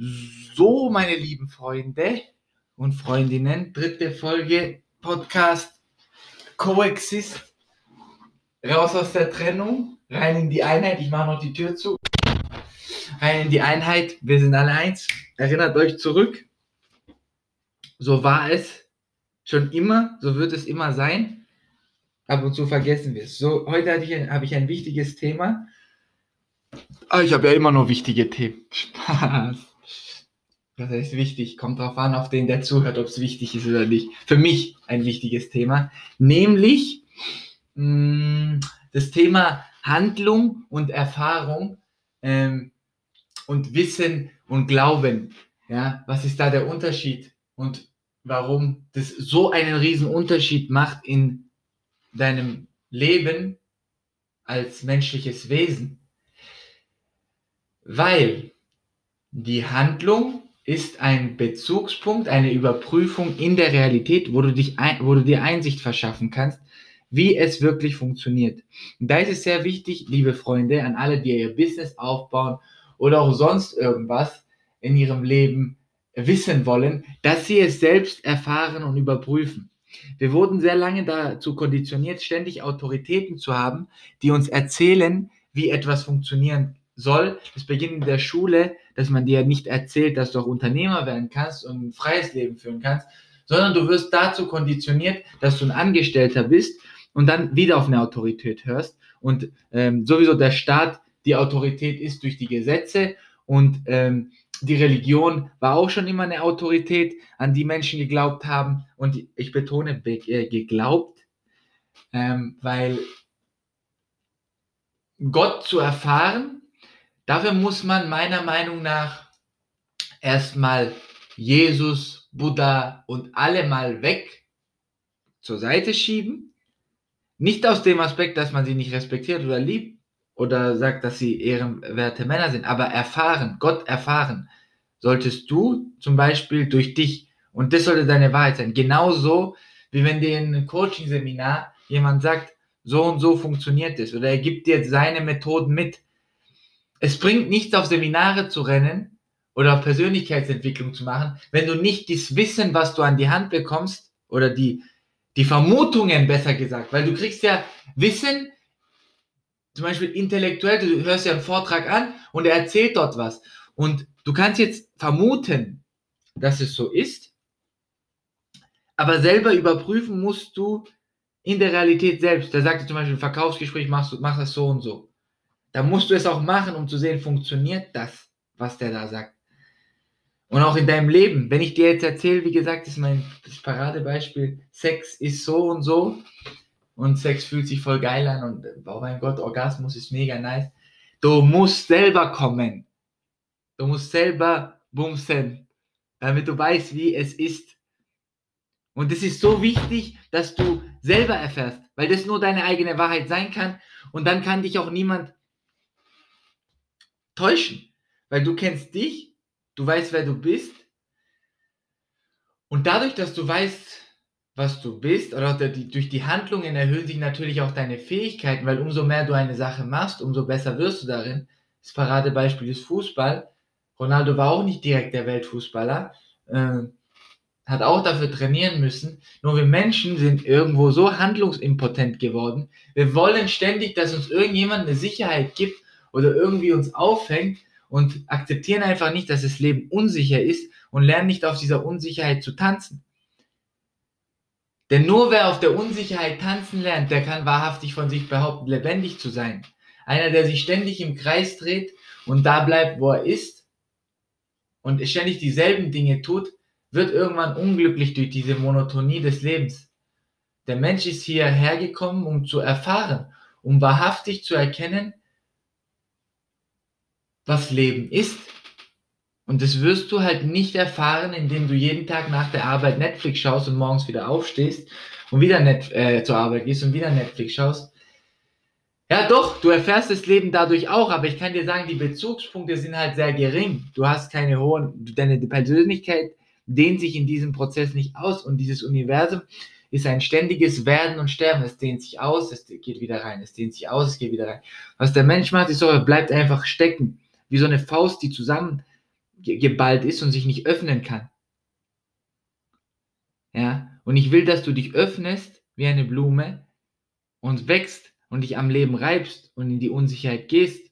So, meine lieben Freunde und Freundinnen, dritte Folge Podcast Coexist. Raus aus der Trennung, rein in die Einheit. Ich mache noch die Tür zu. Rein in die Einheit. Wir sind alle eins. Erinnert euch zurück. So war es schon immer, so wird es immer sein. Ab und zu vergessen wir es. So, heute habe ich, ein, hab ich ein wichtiges Thema. Ah, ich habe ja immer noch wichtige Themen. Spaß. Das heißt wichtig, kommt drauf an, auf den der zuhört, ob es wichtig ist oder nicht. Für mich ein wichtiges Thema, nämlich mh, mm, das Thema Handlung und Erfahrung ähm, und Wissen und Glauben. Ja, was ist da der Unterschied und warum das so einen riesen Unterschied macht in deinem Leben als menschliches Wesen? Weil die Handlung ist ein Bezugspunkt, eine Überprüfung in der Realität, wo du, dich ein, wo du dir Einsicht verschaffen kannst, wie es wirklich funktioniert. Und da ist es sehr wichtig, liebe Freunde, an alle, die ihr Business aufbauen oder auch sonst irgendwas in ihrem Leben wissen wollen, dass sie es selbst erfahren und überprüfen. Wir wurden sehr lange dazu konditioniert, ständig Autoritäten zu haben, die uns erzählen, wie etwas funktionieren soll. Es beginnt in der Schule, dass man dir nicht erzählt, dass du auch Unternehmer werden kannst und ein freies Leben führen kannst, sondern du wirst dazu konditioniert, dass du ein Angestellter bist und dann wieder auf eine Autorität hörst. Und ähm, sowieso der Staat, die Autorität ist durch die Gesetze und ähm, die Religion war auch schon immer eine Autorität, an die Menschen geglaubt haben. Und ich betone äh, geglaubt, ähm, weil Gott zu erfahren Dafür muss man meiner Meinung nach erstmal Jesus, Buddha und alle mal weg zur Seite schieben. Nicht aus dem Aspekt, dass man sie nicht respektiert oder liebt oder sagt, dass sie ehrenwerte Männer sind, aber erfahren, Gott erfahren, solltest du zum Beispiel durch dich, und das sollte deine Wahrheit sein, genauso wie wenn dir in einem Coaching-Seminar jemand sagt, so und so funktioniert es, oder er gibt dir seine Methoden mit, es bringt nichts, auf Seminare zu rennen oder auf Persönlichkeitsentwicklung zu machen, wenn du nicht das Wissen, was du an die Hand bekommst, oder die, die Vermutungen besser gesagt, weil du kriegst ja Wissen, zum Beispiel intellektuell, du hörst ja einen Vortrag an und er erzählt dort was. Und du kannst jetzt vermuten, dass es so ist, aber selber überprüfen musst du in der Realität selbst. Da sagt er zum Beispiel, ein Verkaufsgespräch machst du, mach das so und so. Da musst du es auch machen, um zu sehen, funktioniert das, was der da sagt. Und auch in deinem Leben. Wenn ich dir jetzt erzähle, wie gesagt, ist mein Paradebeispiel, Sex ist so und so und Sex fühlt sich voll geil an und oh mein Gott, Orgasmus ist mega nice. Du musst selber kommen. Du musst selber bumsen, damit du weißt, wie es ist. Und es ist so wichtig, dass du selber erfährst, weil das nur deine eigene Wahrheit sein kann. Und dann kann dich auch niemand täuschen, weil du kennst dich, du weißt, wer du bist. Und dadurch, dass du weißt, was du bist, oder durch die Handlungen erhöhen sich natürlich auch deine Fähigkeiten, weil umso mehr du eine Sache machst, umso besser wirst du darin. Das Paradebeispiel ist Fußball. Ronaldo war auch nicht direkt der Weltfußballer, äh, hat auch dafür trainieren müssen. Nur wir Menschen sind irgendwo so handlungsimpotent geworden. Wir wollen ständig, dass uns irgendjemand eine Sicherheit gibt oder irgendwie uns aufhängt und akzeptieren einfach nicht, dass das Leben unsicher ist und lernen nicht auf dieser Unsicherheit zu tanzen. Denn nur wer auf der Unsicherheit tanzen lernt, der kann wahrhaftig von sich behaupten, lebendig zu sein. Einer, der sich ständig im Kreis dreht und da bleibt, wo er ist und ständig dieselben Dinge tut, wird irgendwann unglücklich durch diese Monotonie des Lebens. Der Mensch ist hierher gekommen, um zu erfahren, um wahrhaftig zu erkennen, was Leben ist. Und das wirst du halt nicht erfahren, indem du jeden Tag nach der Arbeit Netflix schaust und morgens wieder aufstehst und wieder Net äh, zur Arbeit gehst und wieder Netflix schaust. Ja, doch, du erfährst das Leben dadurch auch, aber ich kann dir sagen, die Bezugspunkte sind halt sehr gering. Du hast keine hohen, deine Persönlichkeit dehnt sich in diesem Prozess nicht aus und dieses Universum ist ein ständiges Werden und Sterben. Es dehnt sich aus, es geht wieder rein, es dehnt sich aus, es geht wieder rein. Was der Mensch macht, ist so, er bleibt einfach stecken wie so eine Faust, die zusammen geballt ist und sich nicht öffnen kann. Ja, und ich will, dass du dich öffnest wie eine Blume und wächst und dich am Leben reibst und in die Unsicherheit gehst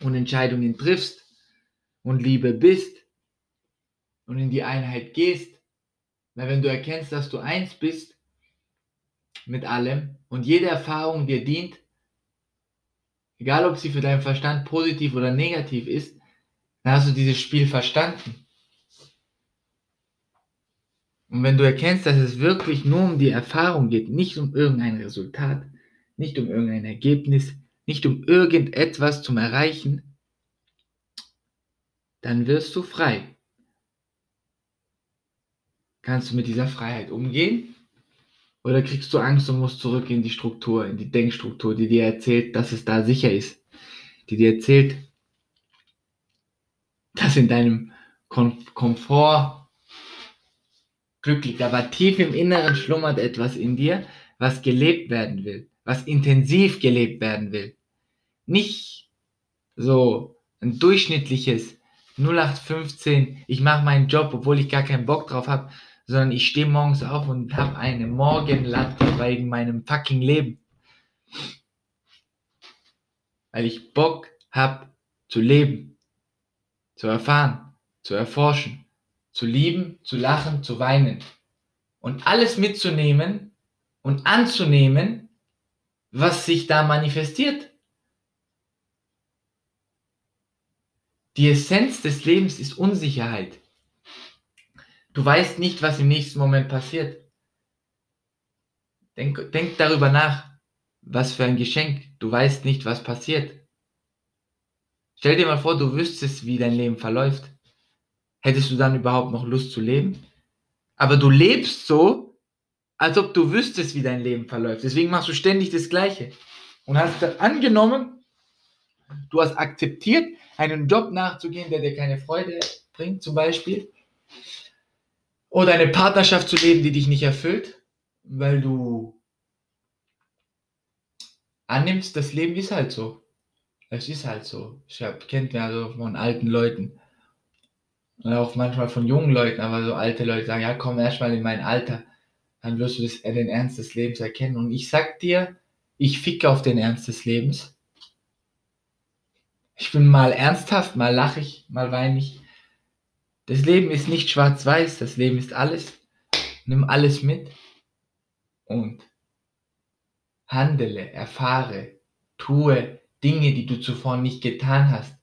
und Entscheidungen triffst und Liebe bist und in die Einheit gehst. Weil wenn du erkennst, dass du eins bist mit allem und jede Erfahrung dir dient, egal ob sie für deinen Verstand positiv oder negativ ist, dann hast du dieses Spiel verstanden. Und wenn du erkennst, dass es wirklich nur um die Erfahrung geht, nicht um irgendein Resultat, nicht um irgendein Ergebnis, nicht um irgendetwas zum Erreichen, dann wirst du frei. Kannst du mit dieser Freiheit umgehen? Oder kriegst du Angst und musst zurück in die Struktur, in die Denkstruktur, die dir erzählt, dass es da sicher ist? Die dir erzählt, dass in deinem Komfort Glück liegt. Aber tief im Inneren schlummert etwas in dir, was gelebt werden will, was intensiv gelebt werden will. Nicht so ein durchschnittliches 0815, ich mache meinen Job, obwohl ich gar keinen Bock drauf habe, sondern ich stehe morgens auf und habe eine Morgenlatte wegen meinem fucking Leben. Weil ich Bock habe zu leben, zu erfahren, zu erforschen, zu lieben, zu lachen, zu weinen und alles mitzunehmen und anzunehmen, was sich da manifestiert. Die Essenz des Lebens ist Unsicherheit. Du weißt nicht, was im nächsten Moment passiert. Denk, denk darüber nach. Was für ein Geschenk. Du weißt nicht, was passiert. Stell dir mal vor, du wüsstest, wie dein Leben verläuft. Hättest du dann überhaupt noch Lust zu leben? Aber du lebst so, als ob du wüsstest, wie dein Leben verläuft. Deswegen machst du ständig das Gleiche. Und hast angenommen, du hast akzeptiert, einen Job nachzugehen, der dir keine Freude bringt, zum Beispiel. Oder eine Partnerschaft zu leben, die dich nicht erfüllt, weil du annimmst, das Leben ist halt so. Es ist halt so. Ich hab, kennt man also von alten Leuten. Und auch manchmal von jungen Leuten, aber so alte Leute sagen, ja, komm erstmal in mein Alter, dann wirst du das, den Ernst des Lebens erkennen. Und ich sag dir, ich ficke auf den Ernst des Lebens. Ich bin mal ernsthaft, mal lache ich, mal weine ich. Das Leben ist nicht schwarz-weiß, das Leben ist alles. Nimm alles mit und handele, erfahre, tue Dinge, die du zuvor nicht getan hast.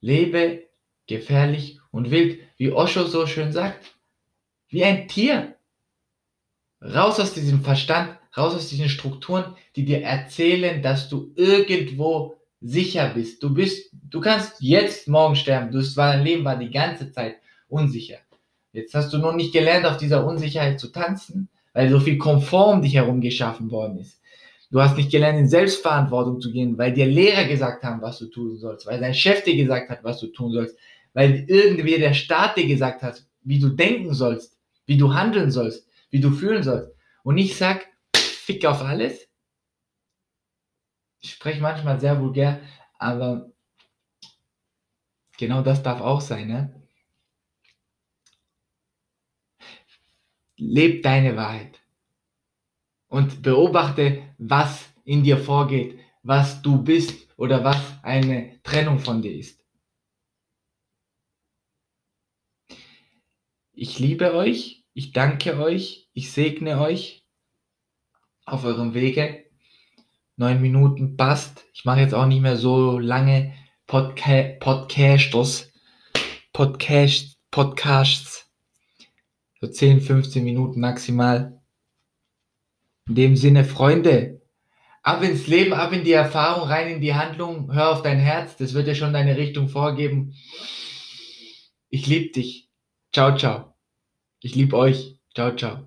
Lebe gefährlich und wild, wie Osho so schön sagt, wie ein Tier. Raus aus diesem Verstand, raus aus diesen Strukturen, die dir erzählen, dass du irgendwo sicher bist. Du bist, du kannst jetzt morgen sterben. Du, dein Leben war die ganze Zeit unsicher. Jetzt hast du nur nicht gelernt, auf dieser Unsicherheit zu tanzen, weil so viel Komfort um dich herum geschaffen worden ist. Du hast nicht gelernt, in Selbstverantwortung zu gehen, weil dir Lehrer gesagt haben, was du tun sollst, weil dein Chef dir gesagt hat, was du tun sollst, weil irgendwie der Staat dir gesagt hat, wie du denken sollst, wie du handeln sollst, wie du fühlen sollst. Und ich sag, fick auf alles, ich spreche manchmal sehr vulgär, aber genau das darf auch sein. Ne? Leb deine Wahrheit und beobachte, was in dir vorgeht, was du bist oder was eine Trennung von dir ist. Ich liebe euch, ich danke euch, ich segne euch auf eurem Wege neun Minuten passt. Ich mache jetzt auch nicht mehr so lange Podca Podcasters, Podcast, Podcasts. So 10, 15 Minuten maximal. In dem Sinne, Freunde, ab ins Leben, ab in die Erfahrung, rein in die Handlung, hör auf dein Herz, das wird dir schon deine Richtung vorgeben. Ich liebe dich. Ciao, ciao. Ich liebe euch. Ciao, ciao.